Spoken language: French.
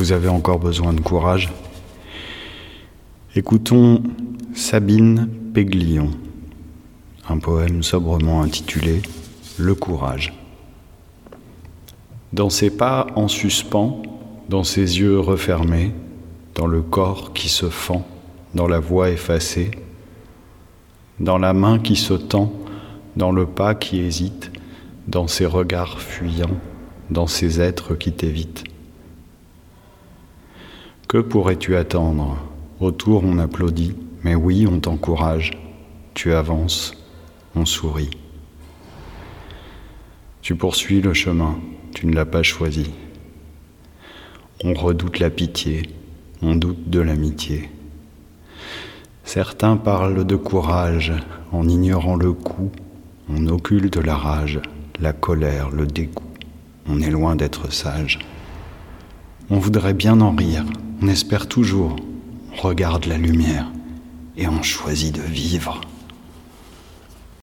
vous avez encore besoin de courage. Écoutons Sabine Péglion, un poème sobrement intitulé Le courage. Dans ses pas en suspens, dans ses yeux refermés, dans le corps qui se fend, dans la voix effacée, dans la main qui se tend, dans le pas qui hésite, dans ses regards fuyants, dans ces êtres qui t'évitent. Que pourrais-tu attendre? Autour on applaudit, mais oui, on t'encourage. Tu avances, on sourit. Tu poursuis le chemin, tu ne l'as pas choisi. On redoute la pitié, on doute de l'amitié. Certains parlent de courage en ignorant le coup, on occulte la rage, la colère, le dégoût. On est loin d'être sage. On voudrait bien en rire, on espère toujours, on regarde la lumière et on choisit de vivre.